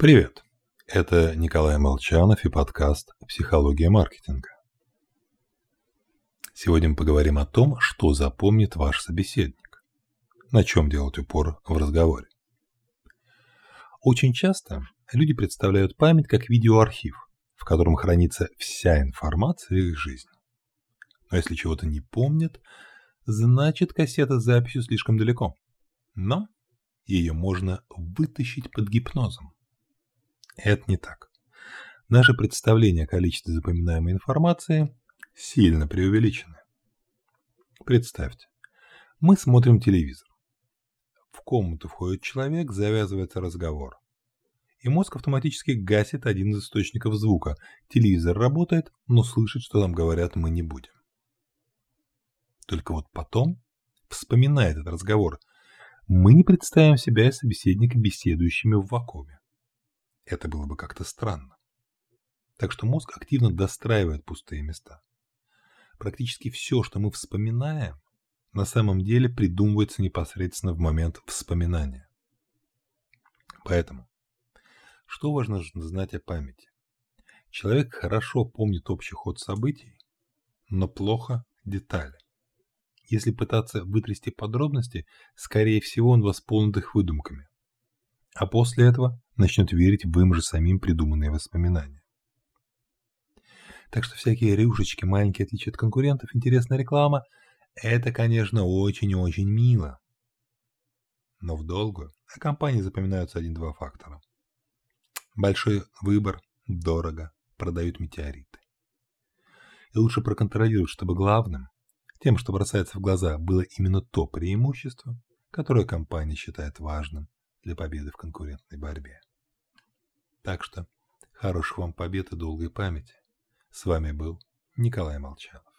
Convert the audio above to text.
Привет! Это Николай Молчанов и подкаст «Психология маркетинга». Сегодня мы поговорим о том, что запомнит ваш собеседник, на чем делать упор в разговоре. Очень часто люди представляют память как видеоархив, в котором хранится вся информация их жизни. Но если чего-то не помнят, значит кассета с записью слишком далеко. Но ее можно вытащить под гипнозом. Это не так. Наше представление о количестве запоминаемой информации сильно преувеличено. Представьте, мы смотрим телевизор. В комнату входит человек, завязывается разговор. И мозг автоматически гасит один из источников звука. Телевизор работает, но слышать, что нам говорят, мы не будем. Только вот потом, вспоминая этот разговор, мы не представим себя и собеседника беседующими в вакууме. Это было бы как-то странно. Так что мозг активно достраивает пустые места. Практически все, что мы вспоминаем, на самом деле придумывается непосредственно в момент вспоминания. Поэтому, что важно знать о памяти? Человек хорошо помнит общий ход событий, но плохо детали. Если пытаться вытрясти подробности, скорее всего он восполнит их выдумками. А после этого начнет верить в им же самим придуманные воспоминания. Так что всякие рюшечки, маленькие отличия от конкурентов, интересная реклама – это, конечно, очень и очень мило. Но в долгую о компании запоминаются один-два фактора. Большой выбор, дорого, продают метеориты. И лучше проконтролировать, чтобы главным, тем, что бросается в глаза, было именно то преимущество, которое компания считает важным для победы в конкурентной борьбе. Так что хороших вам побед и долгой памяти. С вами был Николай Молчанов.